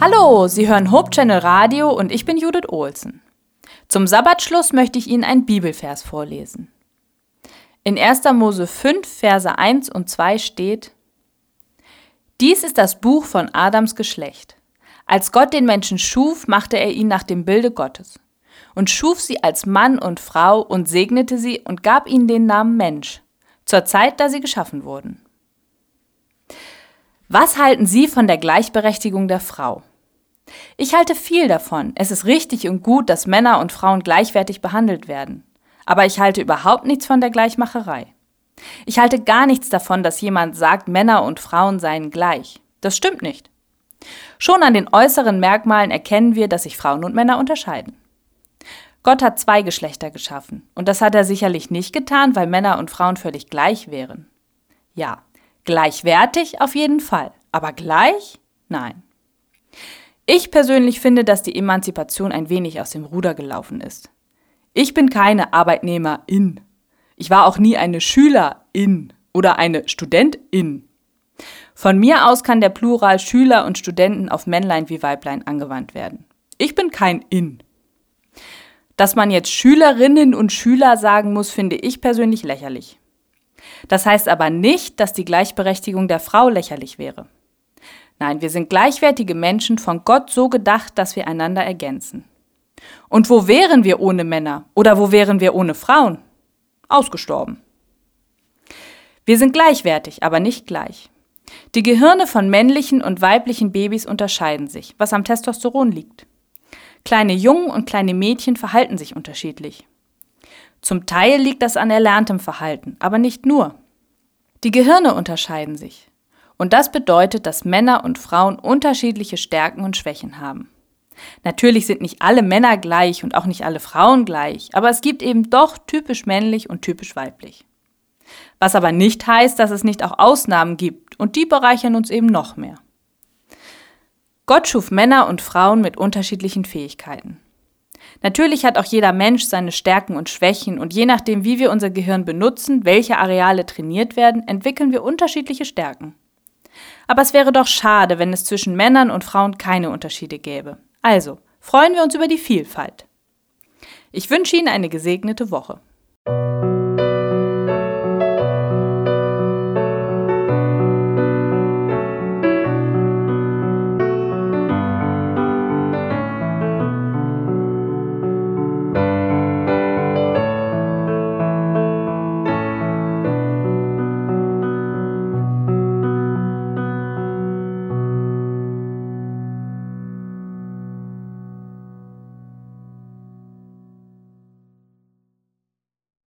Hallo, Sie hören Hope Channel Radio und ich bin Judith Olsen. Zum Sabbatschluss möchte ich Ihnen einen Bibelvers vorlesen. In 1. Mose 5, Verse 1 und 2 steht: Dies ist das Buch von Adams Geschlecht. Als Gott den Menschen schuf, machte er ihn nach dem Bilde Gottes und schuf sie als Mann und Frau und segnete sie und gab ihnen den Namen Mensch, zur Zeit, da sie geschaffen wurden. Was halten Sie von der Gleichberechtigung der Frau? Ich halte viel davon. Es ist richtig und gut, dass Männer und Frauen gleichwertig behandelt werden. Aber ich halte überhaupt nichts von der Gleichmacherei. Ich halte gar nichts davon, dass jemand sagt, Männer und Frauen seien gleich. Das stimmt nicht. Schon an den äußeren Merkmalen erkennen wir, dass sich Frauen und Männer unterscheiden. Gott hat zwei Geschlechter geschaffen, und das hat er sicherlich nicht getan, weil Männer und Frauen völlig gleich wären. Ja, Gleichwertig auf jeden Fall, aber gleich? Nein. Ich persönlich finde, dass die Emanzipation ein wenig aus dem Ruder gelaufen ist. Ich bin keine Arbeitnehmerin. Ich war auch nie eine Schülerin oder eine Studentin. Von mir aus kann der Plural Schüler und Studenten auf Männlein wie Weiblein angewandt werden. Ich bin kein In. Dass man jetzt Schülerinnen und Schüler sagen muss, finde ich persönlich lächerlich. Das heißt aber nicht, dass die Gleichberechtigung der Frau lächerlich wäre. Nein, wir sind gleichwertige Menschen von Gott so gedacht, dass wir einander ergänzen. Und wo wären wir ohne Männer oder wo wären wir ohne Frauen? Ausgestorben. Wir sind gleichwertig, aber nicht gleich. Die Gehirne von männlichen und weiblichen Babys unterscheiden sich, was am Testosteron liegt. Kleine Jungen und kleine Mädchen verhalten sich unterschiedlich. Zum Teil liegt das an erlerntem Verhalten, aber nicht nur. Die Gehirne unterscheiden sich. Und das bedeutet, dass Männer und Frauen unterschiedliche Stärken und Schwächen haben. Natürlich sind nicht alle Männer gleich und auch nicht alle Frauen gleich, aber es gibt eben doch typisch männlich und typisch weiblich. Was aber nicht heißt, dass es nicht auch Ausnahmen gibt und die bereichern uns eben noch mehr. Gott schuf Männer und Frauen mit unterschiedlichen Fähigkeiten. Natürlich hat auch jeder Mensch seine Stärken und Schwächen und je nachdem, wie wir unser Gehirn benutzen, welche Areale trainiert werden, entwickeln wir unterschiedliche Stärken. Aber es wäre doch schade, wenn es zwischen Männern und Frauen keine Unterschiede gäbe. Also, freuen wir uns über die Vielfalt. Ich wünsche Ihnen eine gesegnete Woche.